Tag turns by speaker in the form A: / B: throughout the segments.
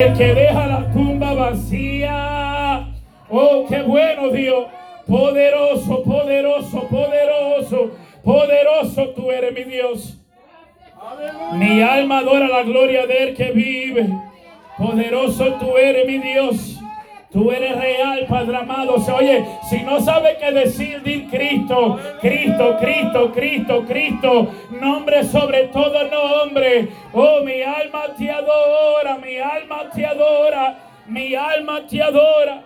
A: El que deja la tumba vacía. Oh, qué bueno Dios. Poderoso, poderoso, poderoso, poderoso tú eres mi Dios. Mi alma adora la gloria de Él que vive. Poderoso tú eres mi Dios. Tú eres real, Padre amado. oye, si no sabe qué decir, di Cristo, Cristo, Cristo, Cristo, Cristo. Nombre sobre todo nombre. Oh, mi alma te adora, mi alma te adora, mi alma te adora.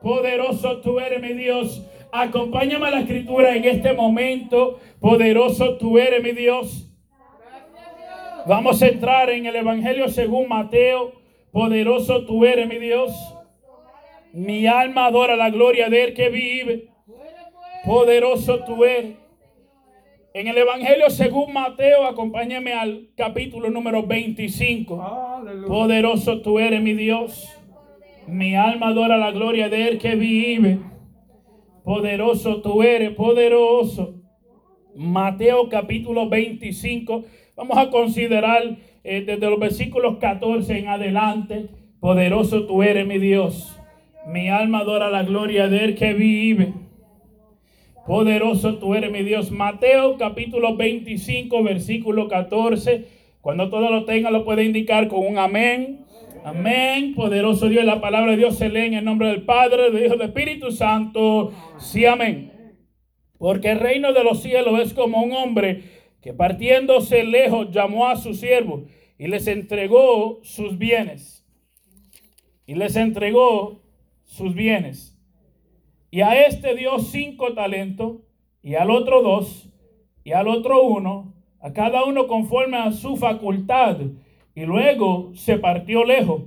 A: Poderoso tú eres, mi Dios. Acompáñame a la escritura en este momento. Poderoso tú eres, mi Dios. Vamos a entrar en el Evangelio según Mateo. Poderoso tú eres, mi Dios. Mi alma adora la gloria de Él que vive. Poderoso tú eres. En el Evangelio según Mateo, acompáñame al capítulo número 25. Poderoso tú eres, mi Dios. Mi alma adora la gloria de Él que vive. Poderoso tú eres, poderoso. Mateo capítulo 25. Vamos a considerar eh, desde los versículos 14 en adelante. Poderoso tú eres, mi Dios. Mi alma adora la gloria de Él que vive. Poderoso tú eres, mi Dios. Mateo capítulo 25, versículo 14. Cuando todo lo tenga, lo puede indicar con un amén. Amén. Poderoso Dios. La palabra de Dios se lee en el nombre del Padre, del Hijo, del Espíritu Santo. Sí, amén. Porque el reino de los cielos es como un hombre que partiéndose lejos llamó a sus siervos y les entregó sus bienes. Y les entregó sus bienes. Y a este dio cinco talentos, y al otro dos, y al otro uno, a cada uno conforme a su facultad. Y luego se partió lejos.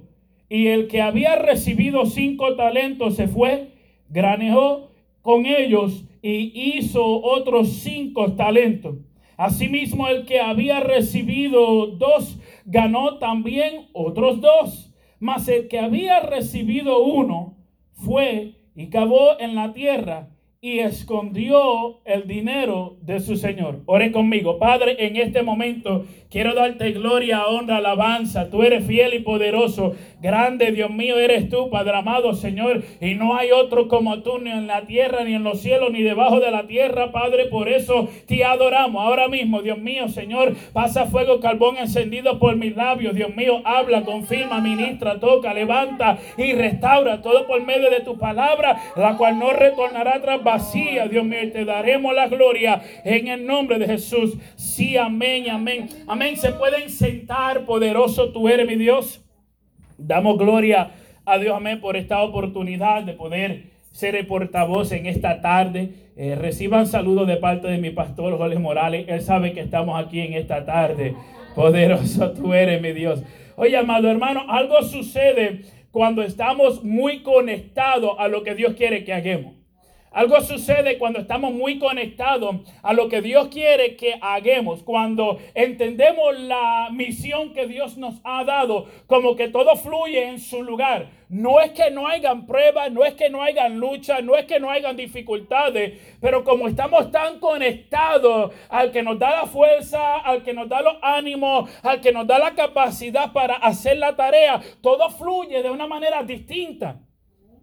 A: Y el que había recibido cinco talentos se fue, granejó con ellos y hizo otros cinco talentos. Asimismo, el que había recibido dos ganó también otros dos. Mas el que había recibido uno fue y cavó en la tierra y escondió el dinero de su Señor. Ore conmigo, Padre, en este momento quiero darte gloria, honra, alabanza. Tú eres fiel y poderoso. Grande, Dios mío, eres tú, Padre amado, Señor. Y no hay otro como tú, ni en la tierra, ni en los cielos, ni debajo de la tierra, Padre. Por eso te adoramos. Ahora mismo, Dios mío, Señor, pasa fuego, carbón encendido por mis labios. Dios mío, habla, confirma, ministra, toca, levanta y restaura todo por medio de tu palabra, la cual no retornará atrás vacía, Dios mío, te daremos la gloria en el nombre de Jesús. Sí, amén, amén. Amén. Se pueden sentar, poderoso tú eres, mi Dios. Damos gloria a Dios, amén, por esta oportunidad de poder ser el portavoz en esta tarde. Eh, reciban saludos de parte de mi pastor Jorge Morales. Él sabe que estamos aquí en esta tarde. Poderoso tú eres, mi Dios. Oye, amado hermano, algo sucede cuando estamos muy conectados a lo que Dios quiere que hagamos. Algo sucede cuando estamos muy conectados a lo que Dios quiere que hagamos, cuando entendemos la misión que Dios nos ha dado, como que todo fluye en su lugar. No es que no hayan pruebas, no es que no hayan luchas, no es que no hayan dificultades, pero como estamos tan conectados al que nos da la fuerza, al que nos da los ánimos, al que nos da la capacidad para hacer la tarea, todo fluye de una manera distinta.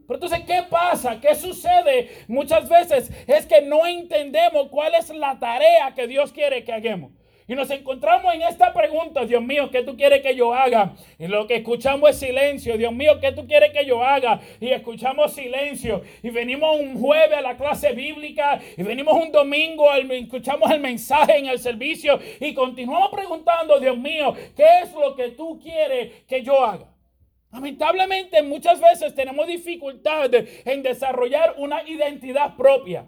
A: Pero entonces, ¿qué pasa? ¿Qué sucede? Muchas veces es que no entendemos cuál es la tarea que Dios quiere que hagamos. Y nos encontramos en esta pregunta, Dios mío, ¿qué tú quieres que yo haga? Y lo que escuchamos es silencio. Dios mío, ¿qué tú quieres que yo haga? Y escuchamos silencio. Y venimos un jueves a la clase bíblica. Y venimos un domingo, escuchamos el mensaje en el servicio. Y continuamos preguntando, Dios mío, ¿qué es lo que tú quieres que yo haga? Lamentablemente muchas veces tenemos dificultad en desarrollar una identidad propia.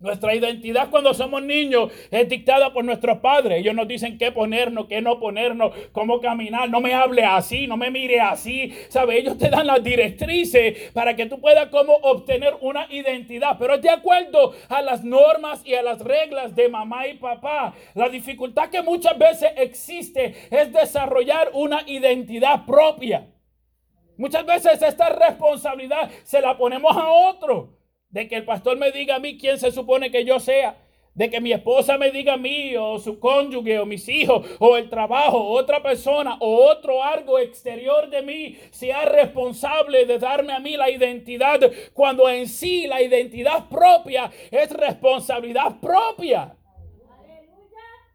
A: Nuestra identidad cuando somos niños es dictada por nuestros padres. Ellos nos dicen qué ponernos, qué no ponernos, cómo caminar. No me hable así, no me mire así. ¿Sabe? Ellos te dan las directrices para que tú puedas como obtener una identidad. Pero es de acuerdo a las normas y a las reglas de mamá y papá. La dificultad que muchas veces existe es desarrollar una identidad propia. Muchas veces esta responsabilidad se la ponemos a otro. De que el pastor me diga a mí quién se supone que yo sea. de que mi esposa me diga a mí o su cónyuge o mis hijos o el trabajo, otra persona o otro algo exterior de mí sea responsable de darme a mí la identidad cuando en sí la identidad propia es responsabilidad propia.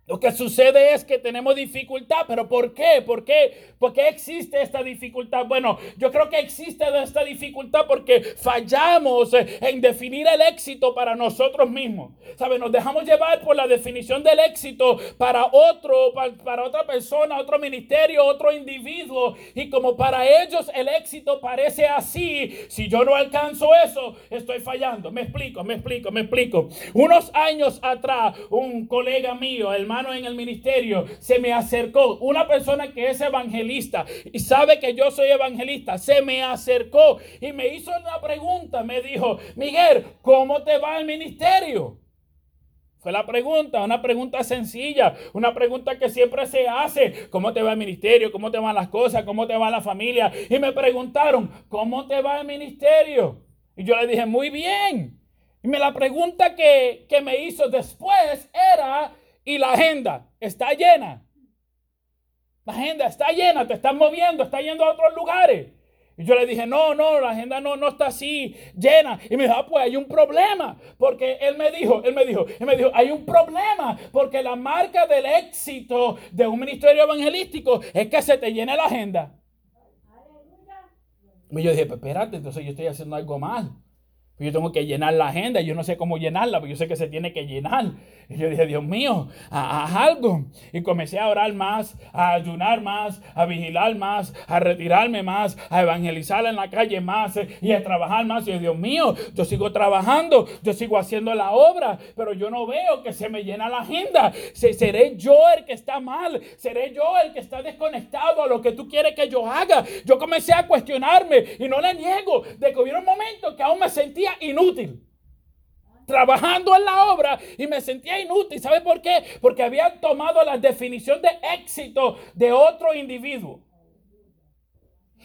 A: Lo que sucede es que tenemos dificultad, pero ¿por qué? ¿Por qué? ¿Por qué existe esta dificultad? Bueno, yo creo que existe esta dificultad porque fallamos en definir el éxito para nosotros mismos. ¿Sabe? Nos dejamos llevar por la definición del éxito para otro, para, otra persona, otro ministerio, otro individuo. Y como para ellos el éxito parece así, si yo no alcanzo eso, estoy fallando. Me explico, me explico, me explico. Unos años atrás, un colega mío, el en el ministerio, se me acercó una persona que es evangelista y sabe que yo soy evangelista, se me acercó y me hizo una pregunta, me dijo, Miguel, ¿cómo te va el ministerio? Fue la pregunta, una pregunta sencilla, una pregunta que siempre se hace. ¿Cómo te va el ministerio? ¿Cómo te van las cosas? ¿Cómo te va la familia? Y me preguntaron, ¿cómo te va el ministerio? Y yo le dije, muy bien. Y me la pregunta que, que me hizo después era, y la agenda está llena. La agenda está llena, te estás moviendo, está yendo a otros lugares. Y yo le dije, no, no, la agenda no, no está así llena. Y me dijo, ah, pues hay un problema. Porque él me dijo, él me dijo, él me dijo, hay un problema. Porque la marca del éxito de un ministerio evangelístico es que se te llene la agenda. Y yo dije, pues espérate, entonces yo estoy haciendo algo mal. Yo tengo que llenar la agenda, yo no sé cómo llenarla, pero yo sé que se tiene que llenar. Y yo dije, Dios mío, haz algo. Y comencé a orar más, a ayunar más, a vigilar más, a retirarme más, a evangelizar en la calle más y a trabajar más. Y yo, Dios mío, yo sigo trabajando, yo sigo haciendo la obra, pero yo no veo que se me llena la agenda. Seré yo el que está mal, seré yo el que está desconectado a lo que tú quieres que yo haga. Yo comencé a cuestionarme y no le niego de que hubiera un momento que aún me inútil. Trabajando en la obra y me sentía inútil. ¿Sabe por qué? Porque había tomado la definición de éxito de otro individuo.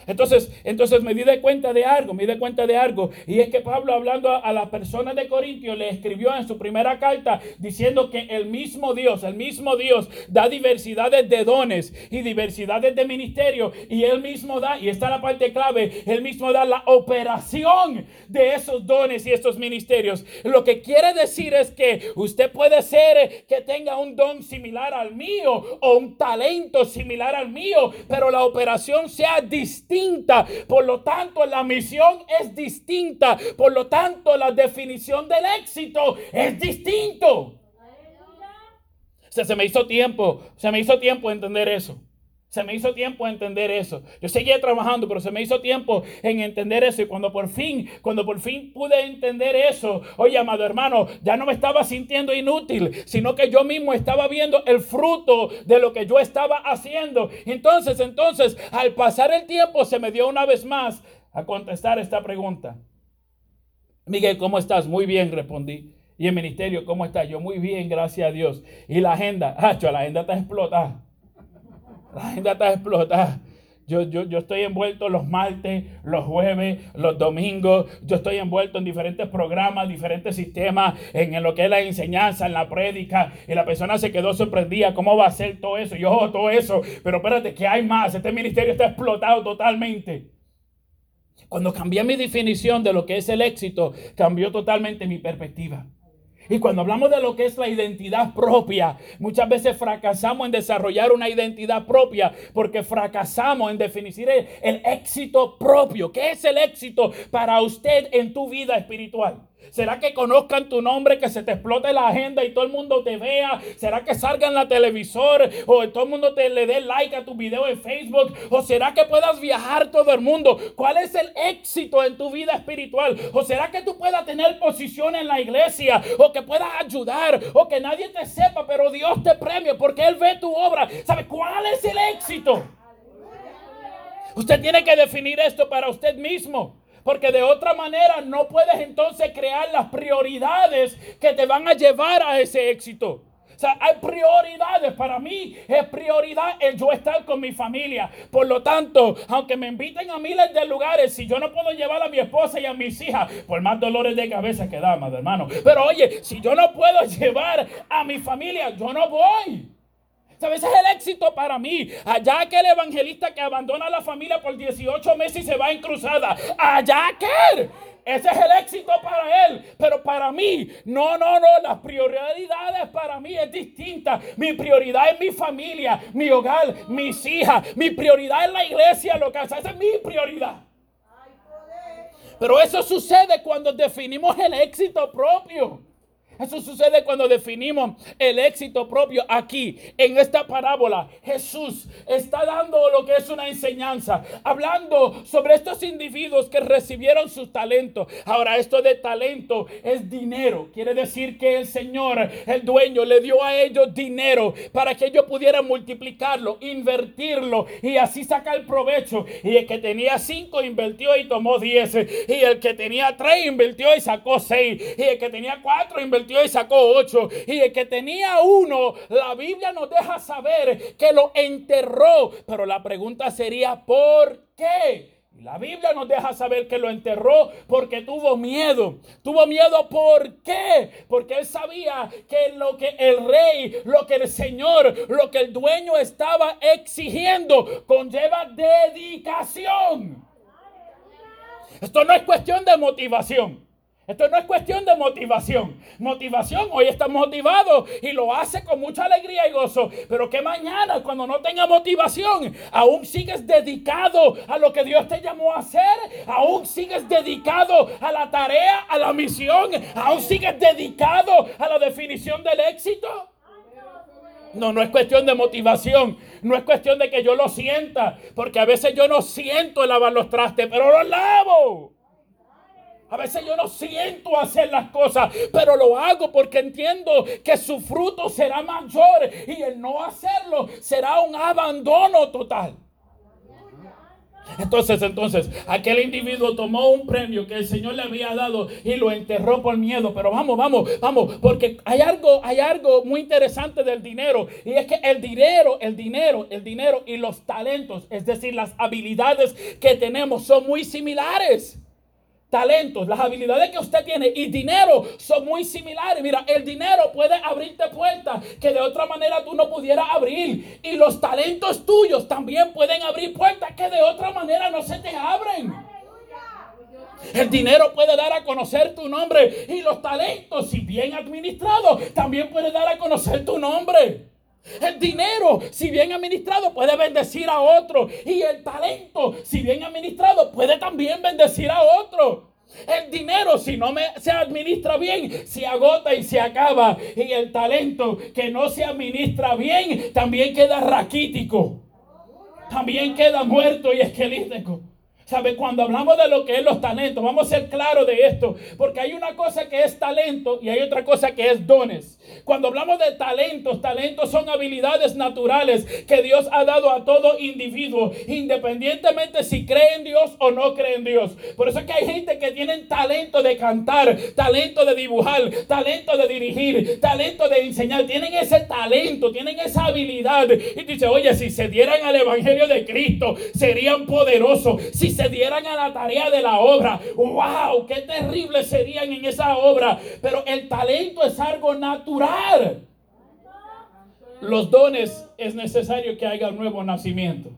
A: Entonces, entonces me di de cuenta de algo, me di de cuenta de algo. Y es que Pablo hablando a, la persona de Corintio le escribió en su primera carta diciendo que el mismo Dios, el mismo Dios da diversidades de dones y diversidades de ministerio. Y él mismo da, y está la parte clave, él mismo da la operación de esos dones y esos ministerios. Lo que quiere decir es que usted puede ser que tenga un don similar al mío o un talento similar al mío, pero la operación sea distinta por lo tanto, la misión es distinta. Por lo tanto, la definición del éxito es distinto. se me hizo tiempo, se me hizo tiempo entender eso. Se me hizo tiempo entender eso. Yo seguía trabajando, pero se me hizo tiempo en entender eso. Y cuando por fin, cuando por fin pude entender eso, oye, amado hermano, ya no me estaba sintiendo inútil, sino que yo mismo estaba viendo el fruto de lo que yo estaba haciendo. Entonces, entonces, al pasar el tiempo, se me dio una vez más a contestar esta pregunta. Miguel, ¿cómo estás? Muy bien, respondí. Y el ministerio, ¿cómo estás? Yo muy bien, gracias a Dios. Y la agenda, hacho, la agenda está explotada. La agenda está explotada. Yo, yo, yo, estoy envuelto los martes, los jueves, los domingos. Yo estoy envuelto en diferentes programas, diferentes sistemas, en, lo que es la enseñanza, en la prédica. Y la persona se quedó sorprendida. ¿Cómo va a ser todo eso? Yo, oh, todo eso. Pero espérate, que hay más. Este ministerio está explotado totalmente. Cuando cambié mi definición de lo que es el éxito, cambió totalmente mi perspectiva. Y cuando hablamos de lo que es la identidad propia, muchas veces fracasamos en desarrollar una identidad propia porque fracasamos en definir el, éxito propio. ¿Qué es el éxito para usted en tu vida espiritual? ¿Será que conozcan tu nombre, que se te explote la agenda y todo el mundo te vea? ¿Será que salga en la televisor o todo el mundo te le dé like a tu video en Facebook? ¿O será que puedas viajar todo el mundo? ¿Cuál es el éxito en tu vida espiritual? ¿O será que tú puedas tener posición en la iglesia? ¿O que puedas ayudar? ¿O que nadie te sepa, pero Dios te premie porque Él ve tu obra? ¿Sabe cuál es el éxito? Usted tiene que definir esto para usted mismo. Porque de otra manera no puedes entonces crear las prioridades que te van a llevar a ese éxito. O sea, hay prioridades. Para mí es prioridad el yo estar con mi familia. Por lo tanto, aunque me inviten a miles de lugares, si yo no puedo llevar a mi esposa y a mis hijas, por más dolores de cabeza que da, madre hermano. Pero oye, si yo no puedo llevar a mi familia, yo no voy. ¿Sabes? Ese es el éxito para mí. Allá aquel evangelista que abandona la familia por 18 meses y se va en cruzada. Allá aquel. Ese es el éxito para él. Pero para mí, no, no, no. Las prioridades para mí es distinta. Mi prioridad es mi familia, mi hogar, mis hijas. Mi prioridad es la iglesia local. Esa es mi prioridad. Pero eso sucede cuando definimos el éxito propio. Eso sucede cuando definimos el éxito propio aquí, en esta parábola. Jesús está dando lo que es una enseñanza, hablando sobre estos individuos que recibieron sus talentos. Ahora, esto de talento es dinero. Quiere decir que el Señor, el dueño, le dio a ellos dinero para que ellos pudieran multiplicarlo, invertirlo y así sacar provecho. Y el que tenía cinco invirtió y tomó diez. Y el que tenía tres invirtió y sacó seis. Y el que tenía cuatro invirtió y sacó ocho. Y el que tenía uno, la Biblia nos deja saber que lo enterró. Pero la pregunta sería, ¿por qué? La Biblia nos deja saber que lo enterró porque tuvo miedo. Tuvo miedo ¿por qué? Porque él sabía que lo que el rey, lo que el Señor, lo que el dueño estaba exigiendo conlleva dedicación. Esto no es cuestión de motivación. Esto no es cuestión de motivación. Motivación, hoy está motivado y lo hace con mucha alegría y gozo. Pero que mañana, cuando no tenga motivación, aún sigues dedicado a lo que Dios te llamó a hacer. Aún sigues dedicado a la tarea, a la misión. Aún sigues dedicado a la definición del éxito. No, no es cuestión de motivación. No es cuestión de que yo lo sienta. Porque a veces yo no siento lavar los trastes, pero los lavo. A veces yo no siento hacer las cosas, pero lo hago porque entiendo que su fruto será mayor y el no hacerlo será un abandono total. Entonces, entonces, aquel individuo tomó un premio que el Señor le había dado y lo enterró por miedo. Pero vamos, vamos, vamos, porque hay algo, hay algo muy interesante del dinero. Y es que el dinero, el dinero, el dinero y los talentos, es decir, las habilidades que tenemos son muy similares talentos, las habilidades que usted tiene y dinero son muy similares. Mira, el dinero puede abrirte puertas que de otra manera tú no pudieras abrir. Y los talentos tuyos también pueden abrir puertas que de otra manera no se te abren. El dinero puede dar a conocer tu nombre y los talentos, si bien administrados, también puede dar a conocer tu nombre. El dinero, si bien administrado, puede bendecir a otro. Y el talento, si bien administrado, puede también bendecir a otro. El dinero, si no se administra bien, se agota y se acaba. Y el talento que no se administra bien, también queda raquítico. También queda muerto y esquelético. ¿Sabe? Cuando hablamos de lo que es los talentos, vamos a ser claros de esto, porque hay una cosa que es talento y hay otra cosa que es dones. Cuando hablamos de talentos, talentos son habilidades naturales que Dios ha dado a todo individuo, independientemente si cree en Dios o no cree en Dios. Por eso es que hay gente que tiene talento de cantar, talento de dibujar, talento de dirigir, talento de enseñar. Tienen ese talento, tienen esa habilidad. Y dice, oye, si se dieran al Evangelio de Cristo, serían poderosos. Si se dieran a la tarea de la obra. ¡Wow! ¡Qué terrible serían en esa obra! Pero el talento es algo natural. Los dones es necesario que haya un nuevo nacimiento.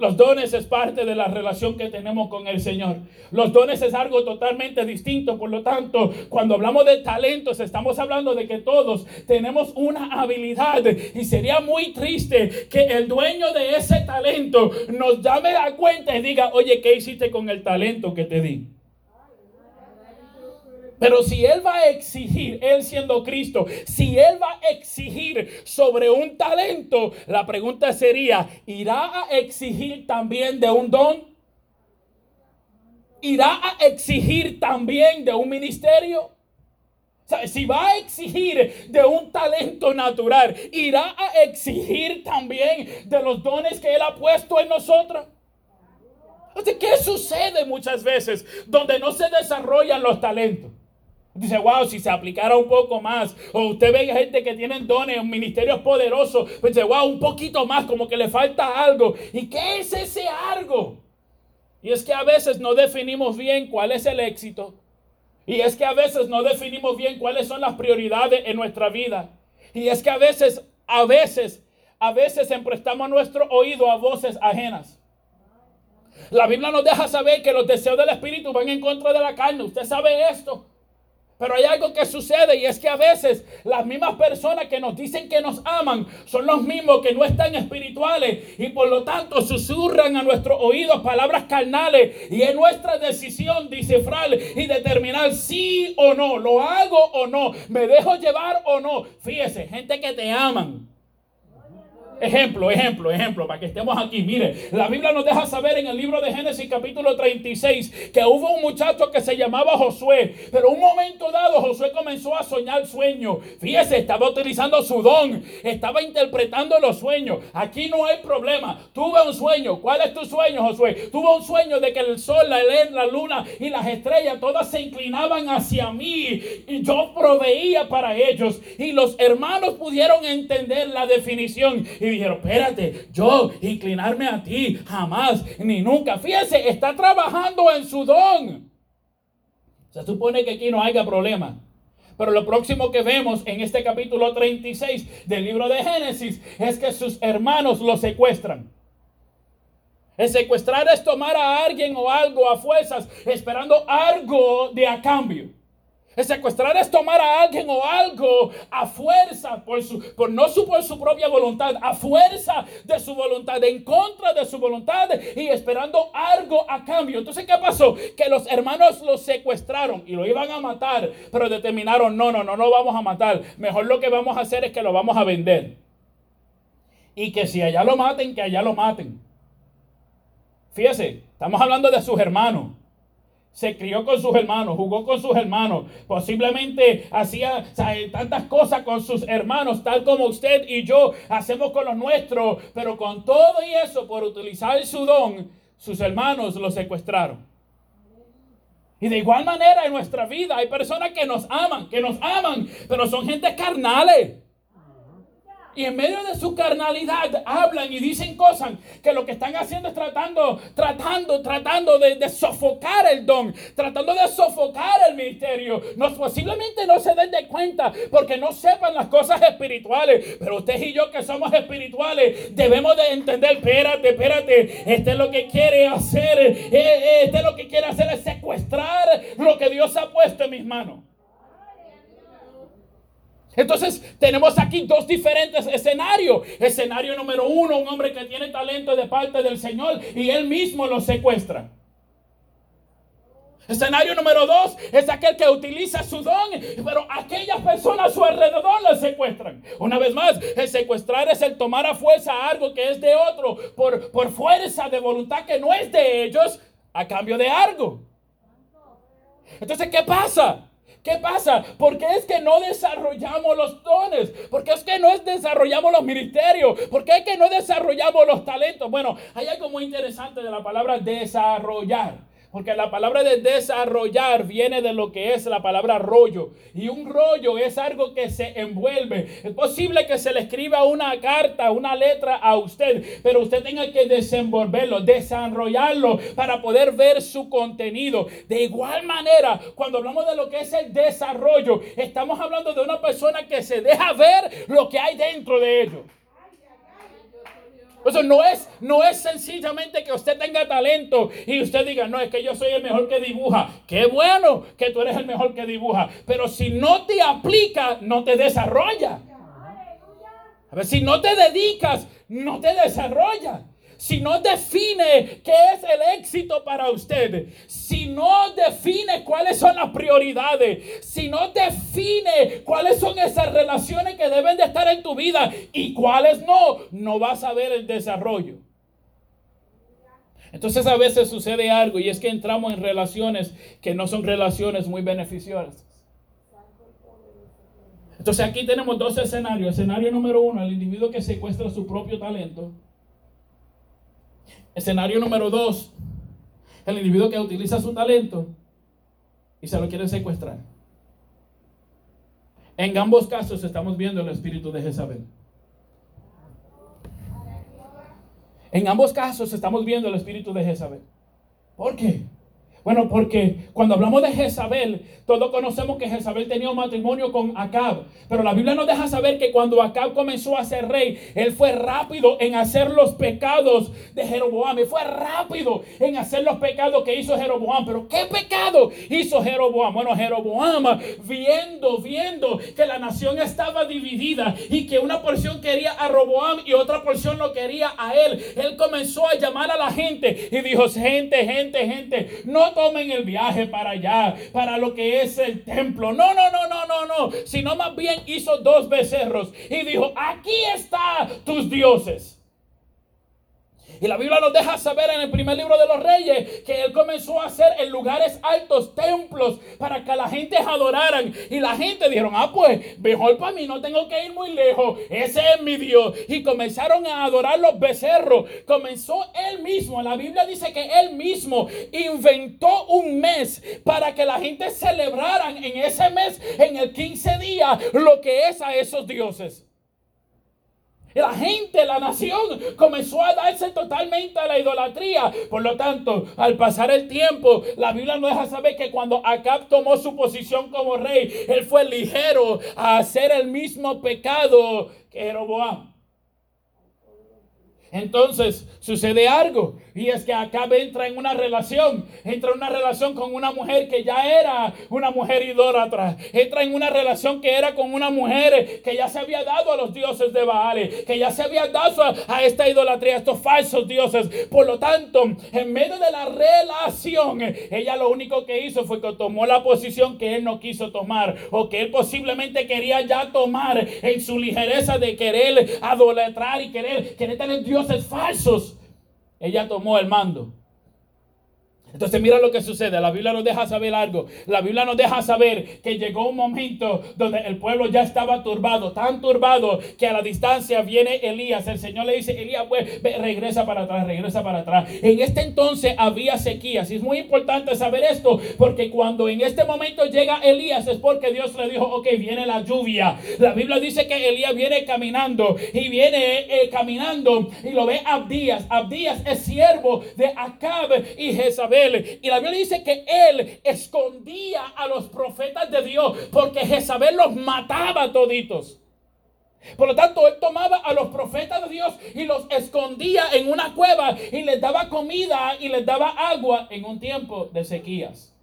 A: Los dones es parte de la relación que tenemos con el Señor. Los dones es algo totalmente distinto. Por lo tanto, cuando hablamos de talentos, estamos hablando de que todos tenemos una habilidad. Y sería muy triste que el dueño de ese talento nos llame a cuenta y diga, oye, ¿qué hiciste con el talento que te di? Pero si Él va a exigir, Él siendo Cristo, si Él va a exigir sobre un talento, la pregunta sería, ¿irá a exigir también de un don? ¿Irá a exigir también de un ministerio? si va a exigir de un talento natural, irá a exigir también de los dones que Él ha puesto en nosotros. ¿Qué sucede muchas veces donde no se desarrollan los talentos? Dice, wow, si se aplicara un poco más. O usted ve gente que tienen dones, ministerios poderosos. Pues dice, wow, un poquito más, como que le falta algo. ¿Y qué es ese algo? Y es que a veces no definimos bien cuál es el éxito. Y es que a veces no definimos bien cuáles son las prioridades en nuestra vida. Y es que a veces, a veces, a veces emprestamos nuestro oído a voces ajenas. La Biblia nos deja saber que los deseos del Espíritu van en contra de la carne. Usted sabe esto. Pero hay algo que sucede y es que a veces las mismas personas que nos dicen que nos aman son los mismos que no están espirituales y por lo tanto susurran a nuestros oídos palabras carnales. Y es nuestra decisión descifrar y determinar sí o no, lo hago o no, me dejo llevar o no. Fíjese, gente que te aman Ejemplo, ejemplo, ejemplo, para que estemos aquí. Mire, la Biblia nos deja saber en el libro de Génesis capítulo 36 que hubo un muchacho que se llamaba Josué, pero un momento dado Josué comenzó a soñar sueños. Fíjese, estaba utilizando su don, estaba interpretando los sueños. Aquí no hay problema. Tuve un sueño. ¿Cuál es tu sueño, Josué? Tuve un sueño de que el sol, la, luna y las estrellas todas se inclinaban hacia mí y yo proveía para ellos. Y los hermanos pudieron entender la definición. Dijeron, espérate, yo inclinarme a ti jamás ni nunca. Fíjese, está trabajando en su don. Se supone que aquí no haya problema. Pero lo próximo que vemos en este capítulo 36 del libro de Génesis es que sus hermanos lo secuestran. El secuestrar es tomar a alguien o algo a fuerzas esperando algo de a cambio. Secuestrar es tomar a alguien o algo a fuerza, por, su, por no su, por su propia voluntad, a fuerza de su voluntad, en contra de su voluntad y esperando algo a cambio. Entonces, ¿qué pasó? Que los hermanos lo secuestraron y lo iban a matar, pero determinaron, no, no, no, no vamos a matar. Mejor lo que vamos a hacer es que lo vamos a vender. Y que si allá lo maten, que allá lo maten. Fíjese, estamos hablando de sus hermanos se crió con sus hermanos, jugó con sus hermanos, posiblemente hacía tantas cosas con sus hermanos, tal como usted y yo hacemos con los nuestros, pero con todo y eso, por utilizar su don, sus hermanos lo secuestraron. Y de igual manera en nuestra vida hay personas que nos aman, que nos aman, pero son gente carnales. Y en medio de su carnalidad hablan y dicen cosas que lo que están haciendo es tratando, tratando, tratando de, sofocar el don, tratando de sofocar el ministerio. No, posiblemente no se den de cuenta porque no sepan las cosas espirituales. Pero usted y yo que somos espirituales debemos de entender, espérate, espérate, este es lo que quiere hacer, eh, eh, este es lo que quiere hacer es secuestrar lo que Dios ha puesto en mis manos. Entonces tenemos aquí dos diferentes escenarios. Escenario número uno, un hombre que tiene talento de parte del Señor y él mismo lo secuestra. Escenario número dos es aquel que utiliza su don, pero aquellas personas a su alrededor le secuestran. Una vez más, el secuestrar es el tomar a fuerza algo que es de otro por, por fuerza de voluntad que no es de ellos a cambio de algo. Entonces, ¿qué pasa? ¿Qué pasa? Porque es que no desarrollamos los dones, porque es que no desarrollamos los ministerios, porque es que no desarrollamos los talentos. Bueno, hay algo muy interesante de la palabra desarrollar. Porque la palabra de desarrollar viene de lo que es la palabra rollo. Y un rollo es algo que se envuelve. Es posible que se le escriba una carta, una letra a usted, pero usted tenga que desenvolverlo, desarrollarlo para poder ver su contenido. De igual manera, cuando hablamos de lo que es el desarrollo, estamos hablando de una persona que se deja ver lo que hay dentro de ellos. Eso no es, no es sencillamente que usted tenga talento y usted diga, no, es que yo soy el mejor que dibuja. Qué bueno que tú eres el mejor que dibuja. Pero si no te aplica, no te desarrolla. A ver, si no te dedicas, no te desarrolla si no define qué es el éxito para usted, si no define cuáles son las prioridades, si no define cuáles son esas relaciones que deben de estar en tu vida y cuáles no, no vas a ver el desarrollo. Entonces a veces sucede algo y es que entramos en relaciones que no son relaciones muy beneficiosas. Entonces aquí tenemos dos escenarios. Escenario número uno, el individuo que secuestra su propio talento. Escenario número dos, el individuo que utiliza su talento y se lo quiere secuestrar. En ambos casos estamos viendo el espíritu de Jezabel. En ambos casos estamos viendo el espíritu de Jezabel. ¿Por qué? Bueno, porque cuando hablamos de Jezabel, todos conocemos que Jezabel tenía un matrimonio con Acab. Pero la Biblia nos deja saber que cuando Acab comenzó a ser rey, él fue rápido en hacer los pecados de Jeroboam. Y fue rápido en hacer los pecados que hizo Jeroboam. Pero ¿qué pecado hizo Jeroboam? Bueno, Jeroboam, viendo, viendo que la nación estaba dividida y que una porción quería a Roboam y otra porción lo quería a él, él comenzó a llamar a la gente y dijo, gente, gente, gente, no tomen el viaje para allá, para lo que es el templo. No, no, no, no, no, no. Sino más bien hizo dos becerros y dijo, aquí está tus dioses. Y la Biblia nos deja saber en el primer libro de los reyes que él comenzó a hacer en lugares altos templos para que la gente adoraran. Y la gente dijeron, ah, pues mejor para mí, no tengo que ir muy lejos. Ese es mi Dios. Y comenzaron a adorar los becerros. Comenzó él mismo. La Biblia dice que él mismo inventó un mes para que la gente celebraran en ese mes, en el 15 día, lo que es a esos dioses. La gente, la nación comenzó a darse totalmente a la idolatría. Por lo tanto, al pasar el tiempo, la Biblia nos deja saber que cuando Acab tomó su posición como rey, él fue ligero a hacer el mismo pecado que Jeroboam. Entonces sucede algo y es que acá entra en una relación, entra en una relación con una mujer que ya era una mujer idólatra, entra en una relación que era con una mujer que ya se había dado a los dioses de Baal, que ya se había dado a, esta idolatría, a estos falsos dioses. Por lo tanto, en medio de la relación, ella lo único que hizo fue que tomó la posición que él no quiso tomar o que él posiblemente quería ya tomar en su ligereza de querer idolatrar y querer, querer tener Dios falsos, ella tomó el mando. Entonces mira lo que sucede. La Biblia nos deja saber algo. La Biblia nos deja saber que llegó un momento donde el pueblo ya estaba turbado, tan turbado que a la distancia viene Elías. El Señor le dice, Elías, pues regresa para atrás, regresa para atrás. En este entonces había sequías. Y es muy importante saber esto porque cuando en este momento llega Elías es porque Dios le dijo, ok, viene la lluvia. La Biblia dice que Elías viene caminando y viene eh, caminando y lo ve Abdías. Abdías es siervo de Acab y Jezabel. Y la Biblia dice que él escondía a los profetas de Dios porque Jezabel los mataba toditos. Por lo tanto, él tomaba a los profetas de Dios y los escondía en una cueva y les daba comida y les daba agua en un tiempo de sequías.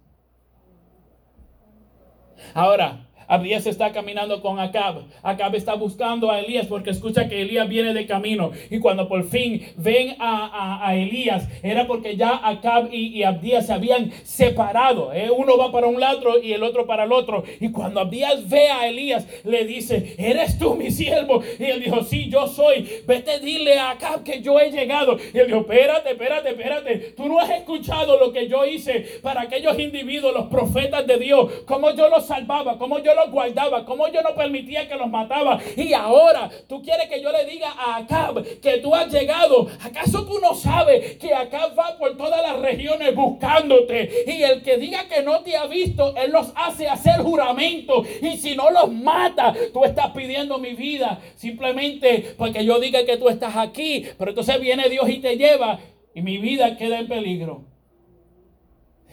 A: Ahora, Abdías está caminando con Acab. Acab está buscando a Elías porque escucha que Elías viene de camino. Y cuando por fin ven a, Elías, era porque ya Acab y, Abdías se habían separado. ¿eh? Uno va para un lado y el otro para el otro. Y cuando Abdías ve a Elías, le dice, ¿eres tú mi siervo? Y él dijo, sí, yo soy. Vete, dile a Acab que yo he llegado. Y él dijo, espérate, espérate, espérate. Tú no has escuchado lo que yo hice para aquellos individuos, los profetas de Dios. Cómo yo los salvaba, cómo yo los guardaba, como yo no permitía que los mataba. Y ahora tú quieres que yo le diga a Acab que tú has llegado. ¿Acaso tú no sabes que Acab va por todas las regiones buscándote? Y el que diga que no te ha visto, él los hace hacer juramento. Y si no los mata, tú estás pidiendo mi vida simplemente porque yo diga que tú estás aquí. Pero entonces viene Dios y te lleva y mi vida queda en peligro.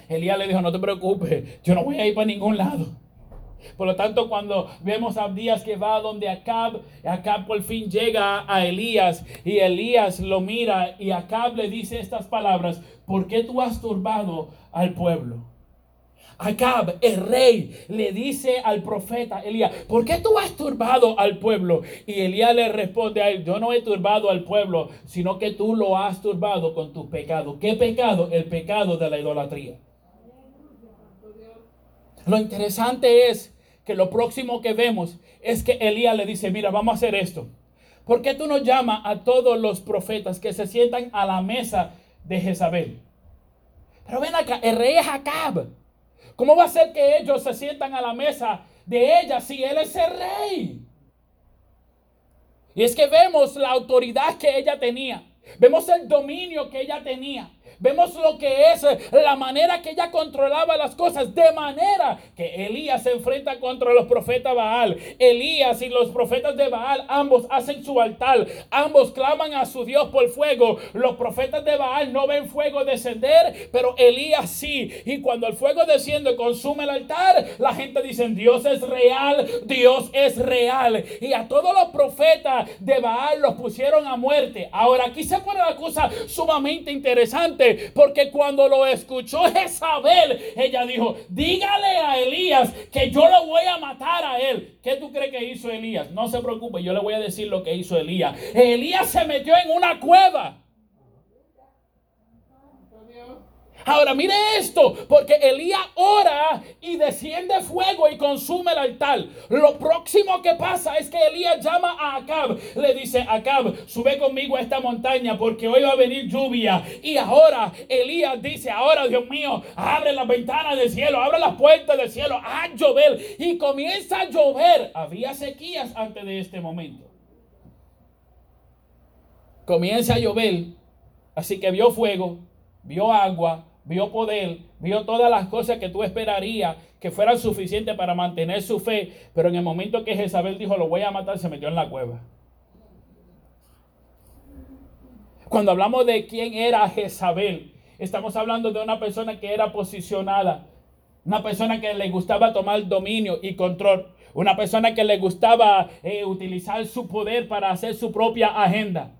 A: Elías le dijo, no te preocupes, yo no voy a ir para ningún lado. Por lo tanto, cuando vemos a Abdías que va donde Acab, Acab por fin llega a Elías y Elías lo mira y Acab le dice estas palabras, ¿por qué tú has turbado al pueblo? Acab, el rey, le dice al profeta Elías, ¿por qué tú has turbado al pueblo? Y Elías le responde a él, yo no he turbado al pueblo, sino que tú lo has turbado con tu pecado. ¿Qué pecado? El pecado de la idolatría. Lo interesante es que lo próximo que vemos es que Elías le dice, mira, vamos a hacer esto. ¿Por qué tú no llamas a todos los profetas que se sientan a la mesa de Jezabel? Pero ven acá, el rey es Acab. ¿Cómo va a ser que ellos se sientan a la mesa de ella si él es el rey? Y es que vemos la autoridad que ella tenía. Vemos el dominio que ella tenía. Vemos lo que es la manera que ella controlaba las cosas, de manera que Elías se enfrenta contra los profetas Baal. Elías y los profetas de Baal, ambos hacen su altar, ambos claman a su Dios por fuego. Los profetas de Baal no ven fuego descender, pero Elías sí. Y cuando el fuego desciende y consume el altar, la gente dice, Dios es real, Dios es real. Y a todos los profetas de Baal los pusieron a muerte. Ahora aquí se pone la cosa sumamente interesante, porque cuando lo escuchó Jezabel, ella dijo, dígale a Elías que yo lo voy a matar a él. ¿Qué tú crees que hizo Elías? No se preocupe, yo le voy a decir lo que hizo Elías. Elías se metió en una cueva. Ahora mire esto, porque Elías ora y desciende fuego y consume el altar. Lo próximo que pasa es que Elías llama a Acab, le dice, Acab, sube conmigo a esta montaña porque hoy va a venir lluvia. Y ahora Elías dice, ahora Dios mío, abre las ventanas del cielo, abre las puertas del cielo, a llover. Y comienza a llover. Había sequías antes de este momento. Comienza a llover, así que vio fuego, vio agua, vio poder, vio todas las cosas que tú esperarías que fueran suficientes para mantener su fe, pero en el momento que Jezabel dijo, lo voy a matar, se metió en la cueva. Cuando hablamos de quién era Jezabel, estamos hablando de una persona que era posicionada, una persona que le gustaba tomar dominio y control, una persona que le gustaba eh, utilizar su poder para hacer su propia agenda.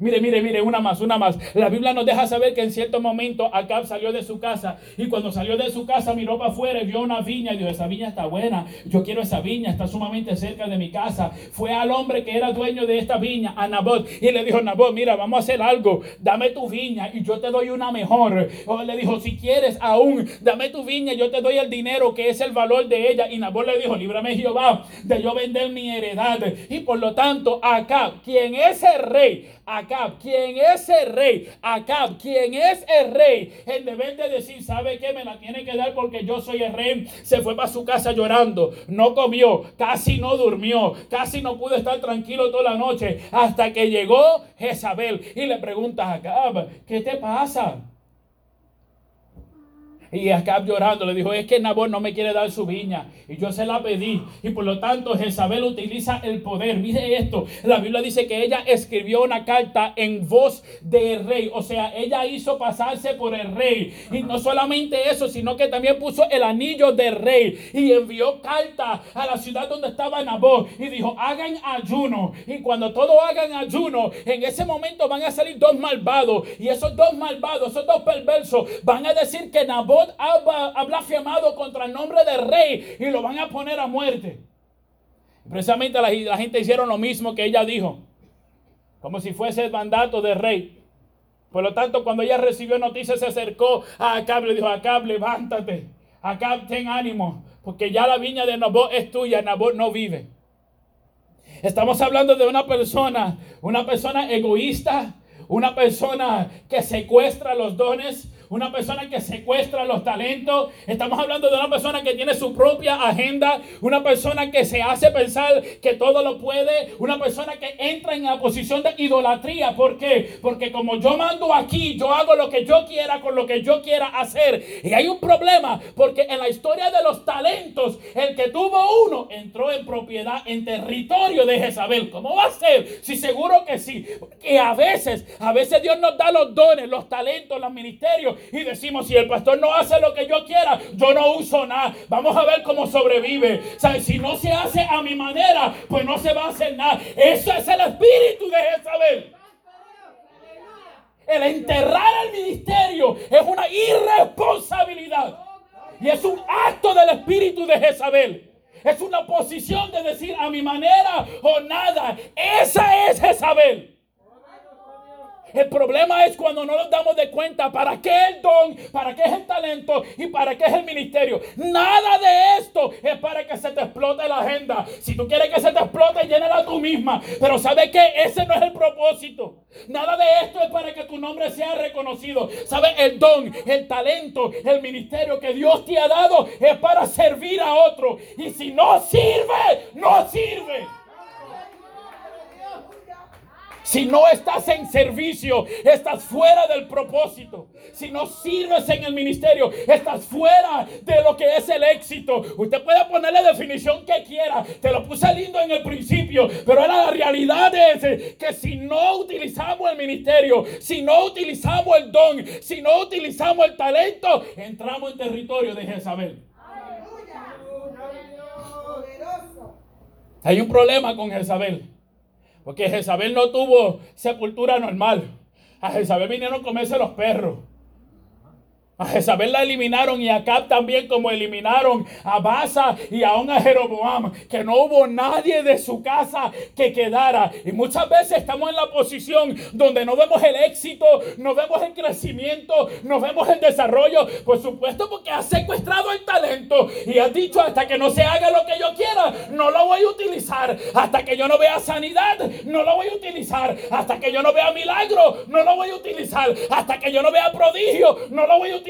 A: Mire, mire, mire, una más, una más. La Biblia nos deja saber que en cierto momento Acab salió de su casa y cuando salió de su casa miró para afuera y vio una viña y dijo, esa viña está buena, yo quiero esa viña, está sumamente cerca de mi casa. Fue al hombre que era dueño de esta viña, a Nabot, y le dijo, Nabot, mira, vamos a hacer algo, dame tu viña y yo te doy una mejor. O le dijo, si quieres aún, dame tu viña, yo te doy el dinero que es el valor de ella. Y Nabot le dijo, líbrame Jehová de yo vender mi heredad. Y por lo tanto, Acab, quien es el rey, Acab, quien es el rey, Acab, quien es el rey, en deber de decir, ¿sabe qué? Me la tiene que dar porque yo soy el rey. Se fue para su casa llorando, no comió, casi no durmió, casi no pudo estar tranquilo toda la noche, hasta que llegó Jezabel y le pregunta a Acab, ¿qué te pasa? Y Acab llorando le dijo, es que Nabot no me quiere dar su viña. Y yo se la pedí. Y por lo tanto Jezabel utiliza el poder. Mire esto. La Biblia dice que ella escribió una carta en voz del rey. O sea, ella hizo pasarse por el rey. Y no solamente eso, sino que también puso el anillo del rey. Y envió carta a la ciudad donde estaba Nabot. Y dijo, hagan ayuno. Y cuando todos hagan ayuno, en ese momento van a salir dos malvados. Y esos dos malvados, esos dos perversos, van a decir que Nabot ha, blasfemado contra el nombre del rey y lo van a poner a muerte. Precisamente la, gente hicieron lo mismo que ella dijo, como si fuese el mandato del rey. Por lo tanto, cuando ella recibió noticias, se acercó a Acab le dijo: Acab, levántate. Acab, ten ánimo, porque ya la viña de Nabot es tuya. Nabot no vive. Estamos hablando de una persona, una persona egoísta, una persona que secuestra los dones, una persona que secuestra los talentos. Estamos hablando de una persona que tiene su propia agenda, una persona que se hace pensar que todo lo puede, una persona que entra en la posición de idolatría. ¿Por qué? Porque como yo mando aquí, yo hago lo que yo quiera con lo que yo quiera hacer. Y hay un problema, porque en la historia de los talentos, el que tuvo uno entró en propiedad, en territorio de Jezabel. ¿Cómo va a ser? Si seguro que sí. Que a veces, a veces Dios nos da los dones, los talentos, los ministerios y decimos, si el pastor no hace lo que yo quiera, yo no uso nada. Vamos a ver cómo sobrevive. ¿Sabe? Si no se hace a mi manera, pues no se va a hacer nada. Eso es el espíritu de Jezabel. El enterrar el ministerio es una irresponsabilidad. Y es un acto del espíritu de Jezabel. Es una posición de decir a mi manera o nada. Esa es Jezabel. El problema es cuando no nos damos de cuenta para qué el don, para qué es el talento y para qué es el ministerio. Nada de esto es para que se te explote la agenda. Si tú quieres que se te explote, llénala tú misma. Pero ¿sabe qué? Ese no es el propósito. Nada de esto es para que tu nombre sea reconocido. ¿Sabe? El don, el talento, el ministerio que Dios te ha dado es para servir a otro. Y si no sirve, no sirve. Si no estás en servicio, estás fuera del propósito. Si no sirves en el ministerio, estás fuera de lo que es el éxito. Usted puede ponerle definición que quiera. Te lo puse lindo en el principio, pero ahora la realidad es que si no utilizamos el ministerio, si no utilizamos el don, si no utilizamos el talento, entramos en territorio de Jezabel. Hay un problema con Jezabel. Porque Jezabel no tuvo sepultura normal. A Jezabel vinieron a comerse los perros. A Jezabel la eliminaron y a Acab también como eliminaron a Baza y aún a Jeroboam. Que no hubo nadie de su casa que quedara. Y muchas veces estamos en la posición donde no vemos el éxito, no vemos el crecimiento, no vemos el desarrollo. Por supuesto porque ha secuestrado el talento y ha dicho hasta que no se haga lo que yo quiera, no lo voy a utilizar. Hasta que yo no vea sanidad, no lo voy a utilizar. Hasta que yo no vea milagro, no lo voy a utilizar. Hasta que yo no vea prodigio, no lo voy a utilizar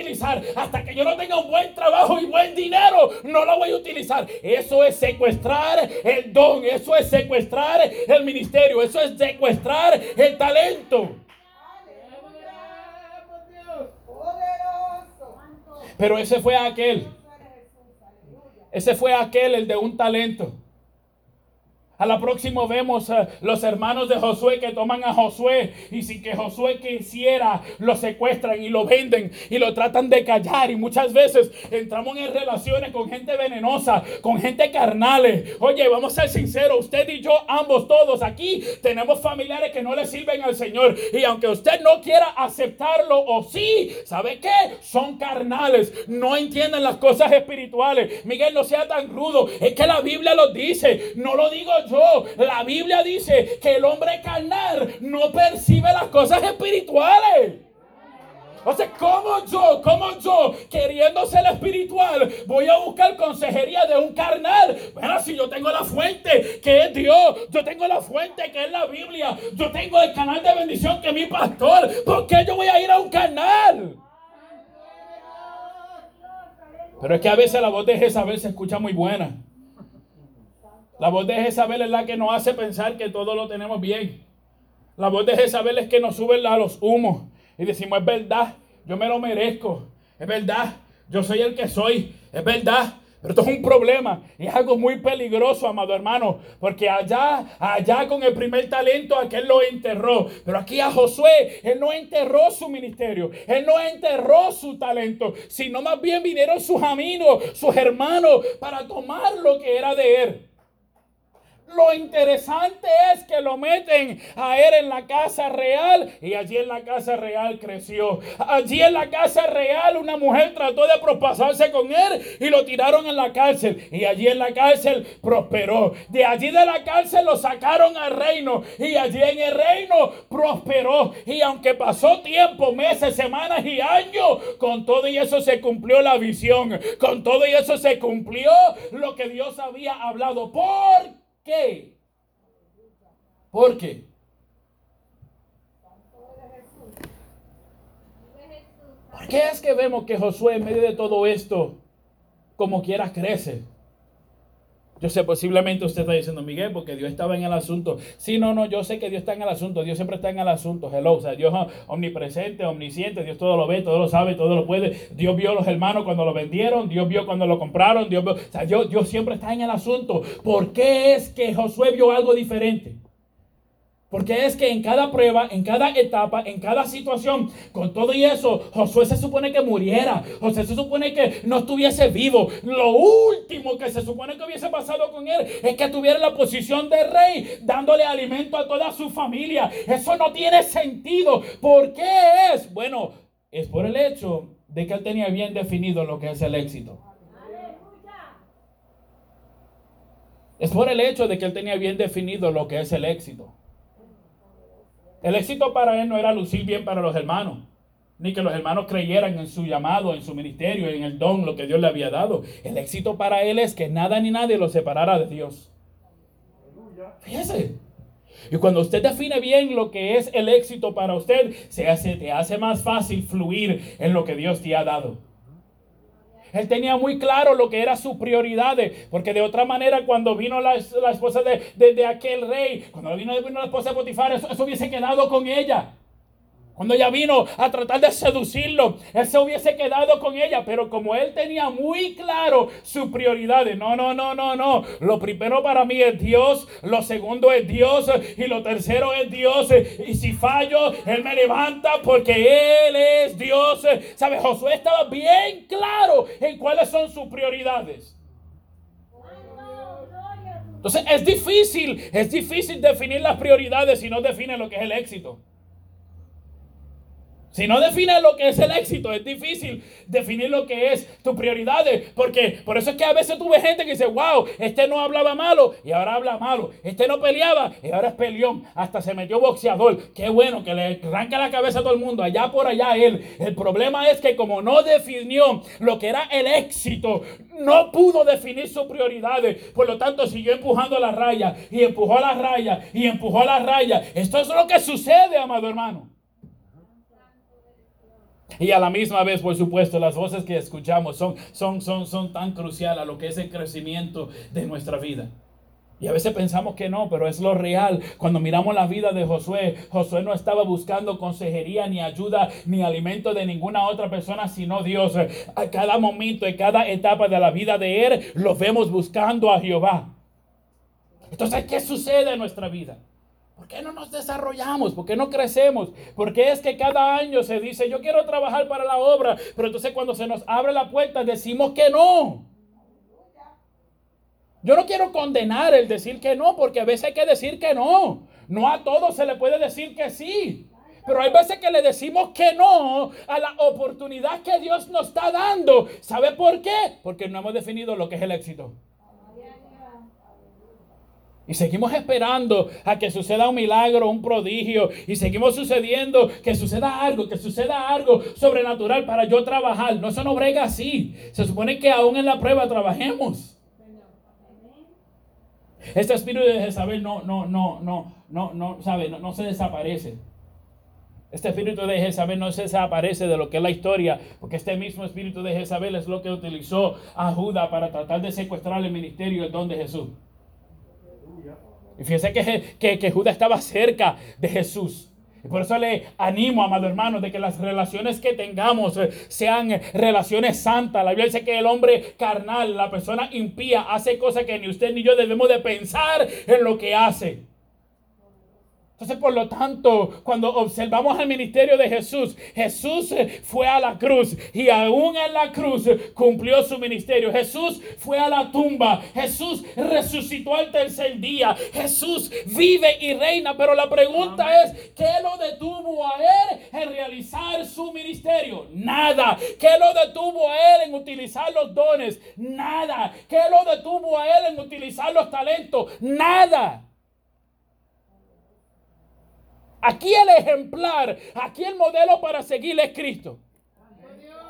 A: hasta que yo no tenga un buen trabajo y buen dinero. No lo voy a utilizar. Eso es secuestrar el don. Eso es secuestrar el ministerio. Eso es secuestrar el talento. Pero ese fue aquel. Ese fue aquel, el de un talento. A la próxima vemos a los hermanos de Josué que toman a Josué y sin que Josué quisiera lo secuestran y lo venden y lo tratan de callar y muchas veces entramos en relaciones con gente venenosa, con gente carnales. Oye, vamos a ser sinceros, usted y yo ambos todos aquí tenemos familiares que no le sirven al Señor y aunque usted no quiera aceptarlo o sí, ¿sabe qué? Son carnales, no entienden las cosas espirituales. Miguel, no sea tan rudo, es que la Biblia lo dice, no lo digo yo la Biblia dice que el hombre carnal no percibe las cosas espirituales. O sea, ¿cómo yo, cómo yo, queriendo ser espiritual, voy a buscar consejería de un carnal? Bueno, si yo tengo la fuente, que es Dios, yo tengo la fuente, que es la Biblia, yo tengo el canal de bendición, que es mi pastor, ¿por qué yo voy a ir a un carnal? Pero es que a veces la voz de Jezabel se escucha muy buena. La voz de Jezabel es la que nos hace pensar que todo lo tenemos bien. La voz de Jezabel es que nos sube a los humos y decimos, es verdad, yo me lo merezco. Es verdad, yo soy el que soy. Es verdad, pero esto es un problema y es algo muy peligroso, amado hermano, porque allá, allá con el primer talento, aquel lo enterró. Pero aquí a Josué, él no enterró su ministerio, él no enterró su talento, sino más bien vinieron sus amigos, sus hermanos, para tomar lo que era de él. Lo interesante es que lo meten a él en la casa real y allí en la casa real creció. Allí en la casa real una mujer trató de propasarse con él y lo tiraron en la cárcel. Y allí en la cárcel prosperó. De allí de la cárcel lo sacaron al reino y allí en el reino prosperó. Y aunque pasó tiempo, meses, semanas y años, con todo y eso se cumplió la visión. Con todo y eso se cumplió lo que Dios había hablado. ¿Por qué? ¿Por qué? ¿Por qué es que vemos que Josué en medio de todo esto, como quiera, crece? Yo sé, posiblemente usted está diciendo, Miguel, porque Dios estaba en el asunto. Sí, no, no, yo sé que Dios está en el asunto. Dios siempre está en el asunto. Hello, o sea, Dios es omnipresente, omnisciente. Dios todo lo ve, todo lo sabe, todo lo puede. Dios vio a los hermanos cuando lo vendieron. Dios vio cuando lo compraron. Dios vio, o sea, Dios, Dios siempre está en el asunto. ¿Por qué es que Josué vio algo diferente? Porque es que en cada prueba, en cada etapa, en cada situación, con todo y eso, Josué se supone que muriera. Josué se supone que no estuviese vivo. Lo último que se supone que hubiese pasado con él es que tuviera la posición de rey, dándole alimento a toda su familia. Eso no tiene sentido. ¿Por qué es? Bueno, es por el hecho de que él tenía bien definido lo que es el éxito. Es por el hecho de que él tenía bien definido lo que es el éxito. El éxito para él no era lucir bien para los hermanos, ni que los hermanos creyeran en su llamado, en su ministerio, en el don, lo que Dios le había dado. El éxito para él es que nada ni nadie lo separara de Dios. Fíjese. Y cuando usted define bien lo que es el éxito para usted, se hace, te hace más fácil fluir en lo que Dios te ha dado. Él tenía muy claro lo que eran sus prioridades, porque de otra manera cuando vino la, esposa de, aquel rey, cuando vino, vino la esposa de Potifar, eso hubiese quedado con ella. Cuando ella vino a tratar de seducirlo, él se hubiese quedado con ella, pero como él tenía muy claro sus prioridades, no, no, no, no, no. Lo primero para mí es Dios, lo segundo es Dios y lo tercero es Dios. Y si fallo, él me levanta porque él es Dios. ¿Sabe? Josué estaba bien claro en cuáles son sus prioridades. Entonces es difícil, es difícil definir las prioridades si no define lo que es el éxito. Si no defines lo que es el éxito, es difícil definir lo que es tus prioridades. Porque por eso es que a veces tú ves gente que dice, wow, este no hablaba malo y ahora habla malo. Este no peleaba y ahora es peleón. Hasta se metió boxeador. Qué bueno que le arranca la cabeza a todo el mundo. Allá por allá él. El problema es que como no definió lo que era el éxito, no pudo definir sus prioridades. Por lo tanto, siguió empujando la raya y empujó la raya y empujó la raya. Esto es lo que sucede, amado hermano. Y a la misma vez, por supuesto, las voces que escuchamos son, son, son, son tan cruciales a lo que es el crecimiento de nuestra vida. Y a veces pensamos que no, pero es lo real. Cuando miramos la vida de Josué, Josué no estaba buscando consejería, ni ayuda, ni alimento de ninguna otra persona, sino Dios. A cada momento, en cada etapa de la vida de él, lo vemos buscando a Jehová. Entonces, ¿qué sucede en nuestra vida? ¿Por qué no nos desarrollamos? ¿Por qué no crecemos? Porque es que cada año se dice, yo quiero trabajar para la obra, pero entonces cuando se nos abre la puerta decimos que no. Yo no quiero condenar el decir que no, porque a veces hay que decir que no. No a todos se le puede decir que sí. Pero hay veces que le decimos que no a la oportunidad que Dios nos está dando. ¿Sabe por qué? Porque no hemos definido lo que es el éxito. Y seguimos esperando a que suceda un milagro, un prodigio. Y seguimos sucediendo que suceda algo, que suceda algo sobrenatural para yo trabajar. No, eso no brega así. Se supone que aún en la prueba trabajemos. Este espíritu de Jezabel no, no, no, no, no, no, sabe, no, no se desaparece. Este espíritu de Jezabel no se desaparece de lo que es la historia, porque este mismo espíritu de Jezabel es lo que utilizó a Judá para tratar de secuestrar el ministerio y el don de Jesús. Y fíjense que, que, Judas estaba cerca de Jesús. Y por eso le animo, amado hermano, de que las relaciones que tengamos eh, sean relaciones santas. La Biblia dice que el hombre carnal, la persona impía, hace cosas que ni usted ni yo debemos de pensar en lo que hace. Entonces, por lo tanto, cuando observamos el ministerio de Jesús, Jesús fue a la cruz y aún en la cruz cumplió su ministerio. Jesús fue a la tumba. Jesús resucitó el tercer día. Jesús vive y reina. Pero la pregunta es, ¿qué lo detuvo a él en realizar su ministerio? Nada. ¿Qué lo detuvo a él en utilizar los dones? Nada. ¿Qué lo detuvo a él en utilizar los talentos? Nada. Aquí el ejemplar, aquí el modelo para seguir es Cristo.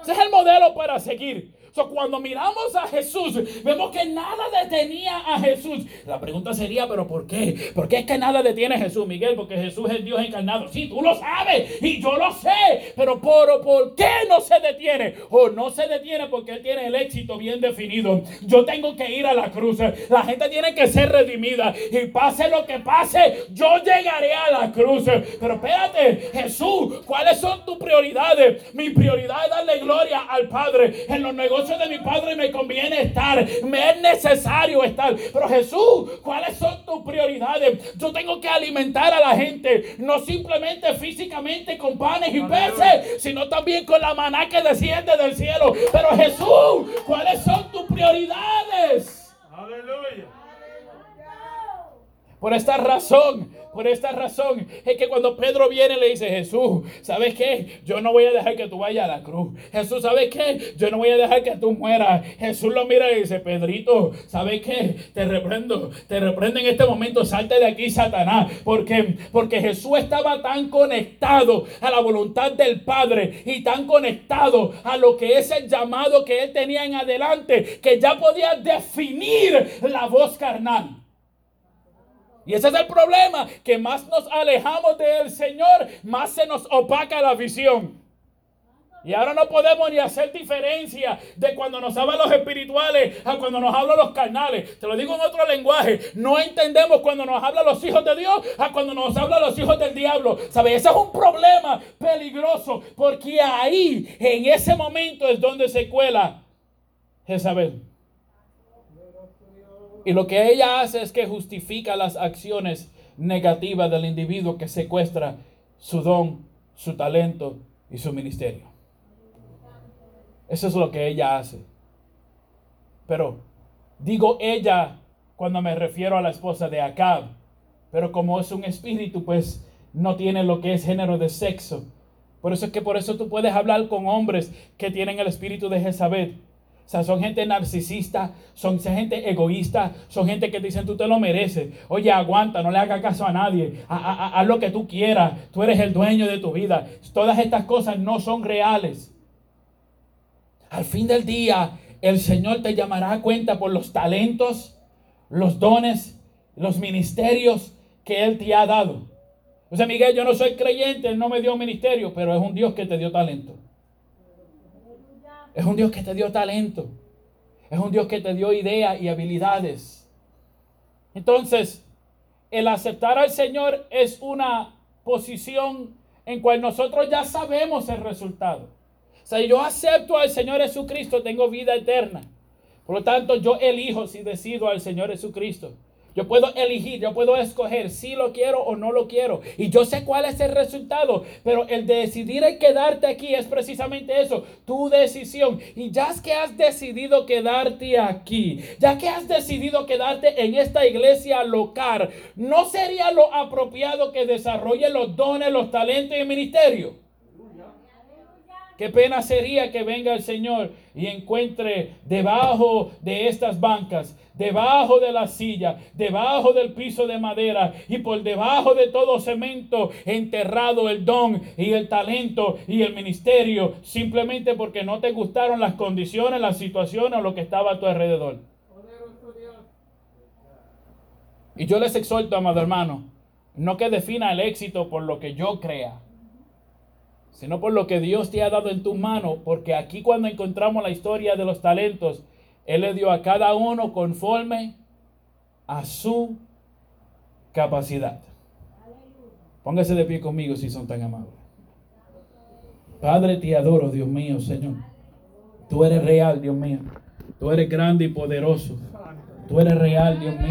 A: Ese es el modelo para seguir cuando miramos a Jesús, vemos que nada detenía a Jesús. La pregunta sería, ¿pero por qué? ¿Por qué es que nada detiene a Jesús, Miguel? Porque Jesús es Dios encarnado. Sí, tú lo sabes y yo lo sé. Pero ¿por, ¿por qué no se detiene? O no se detiene porque Él tiene el éxito bien definido. Yo tengo que ir a la cruz. La gente tiene que ser redimida. Y pase lo que pase, yo llegaré la cruz. Pero espérate, Jesús, ¿cuáles son tus prioridades? Mi prioridad es darle gloria al Padre en los negocios de mi Padre me conviene estar, me es necesario estar. Pero Jesús, ¿cuáles son tus prioridades? Yo tengo que alimentar a la gente, no simplemente físicamente con panes y peces, sino también con la maná que desciende del cielo. Pero Jesús, ¿cuáles son tus prioridades? Aleluya. Por esta razón, por esta razón es que cuando Pedro viene le dice, Jesús, ¿sabes qué? Yo no voy a dejar que tú vayas a la cruz. Jesús, ¿sabes qué? Yo no voy a dejar que tú mueras. Jesús lo mira y dice, Pedrito, ¿sabes qué? Te reprendo, te reprendo en este momento, salte de aquí, Satanás. Porque, porque Jesús estaba tan conectado a la voluntad del Padre y tan conectado a lo que es el llamado que él tenía en adelante, que ya podía definir la voz carnal. Y ese es el problema, que más nos alejamos del Señor, más se nos opaca la visión. Y ahora no podemos ni hacer diferencia de cuando nos hablan los espirituales a cuando nos hablan los carnales. Te lo digo en otro lenguaje. No entendemos cuando nos hablan los hijos de Dios a cuando nos hablan los hijos del diablo. ¿Sabes? Ese es un problema peligroso porque ahí, en ese momento, es donde se cuela Jezabel. Y lo que ella hace es que justifica las acciones negativas del individuo que secuestra su don, su talento y su ministerio. Eso es lo que ella hace. Pero digo ella cuando me refiero a la esposa de Acab. Pero como es un espíritu, pues no tiene lo que es género de sexo. Por eso es que por eso tú puedes hablar con hombres que tienen el espíritu de Jezabel. O sea, son gente narcisista, son gente egoísta, son gente que dicen tú te lo mereces. Oye, aguanta, no le hagas caso a nadie. Haz lo que tú quieras. Tú eres el dueño de tu vida. Todas estas cosas no son reales. Al fin del día, el Señor te llamará a cuenta por los talentos, los dones, los ministerios que Él te ha dado. O sea, Miguel, yo no soy creyente, Él no me dio un ministerio, pero es un Dios que te dio talento. Es un Dios que te dio talento. Es un Dios que te dio ideas y habilidades. Entonces, el aceptar al Señor es una posición en cual nosotros ya sabemos el resultado sea, yo acepto al Señor Jesucristo, tengo vida eterna. Por lo tanto, yo elijo si decido al Señor Jesucristo. Yo puedo elegir, yo puedo escoger si lo quiero o no lo quiero. Y yo sé cuál es el resultado. Pero el decidir el quedarte aquí es precisamente eso, tu decisión. Y ya que has decidido quedarte aquí, ya que has decidido quedarte en esta iglesia local, ¿no sería lo apropiado que desarrolle los dones, los talentos y el ministerio? Qué pena sería que venga el Señor y encuentre debajo de estas bancas, debajo de la silla, debajo del piso de madera y por debajo de todo cemento enterrado el don y el talento y el ministerio, simplemente porque no te gustaron las condiciones, las situaciones o lo que estaba a tu alrededor. Y yo les exhorto, amado hermano, no que defina el éxito por lo que yo crea sino por lo que Dios te ha dado en tus manos, porque aquí cuando encontramos la historia de los talentos, Él le dio a cada uno conforme a su capacidad. Póngase de pie conmigo si son tan amables. Padre, te adoro, Dios mío, Señor. Tú eres real, Dios mío. Tú eres grande y poderoso. Tú eres real, Dios mío.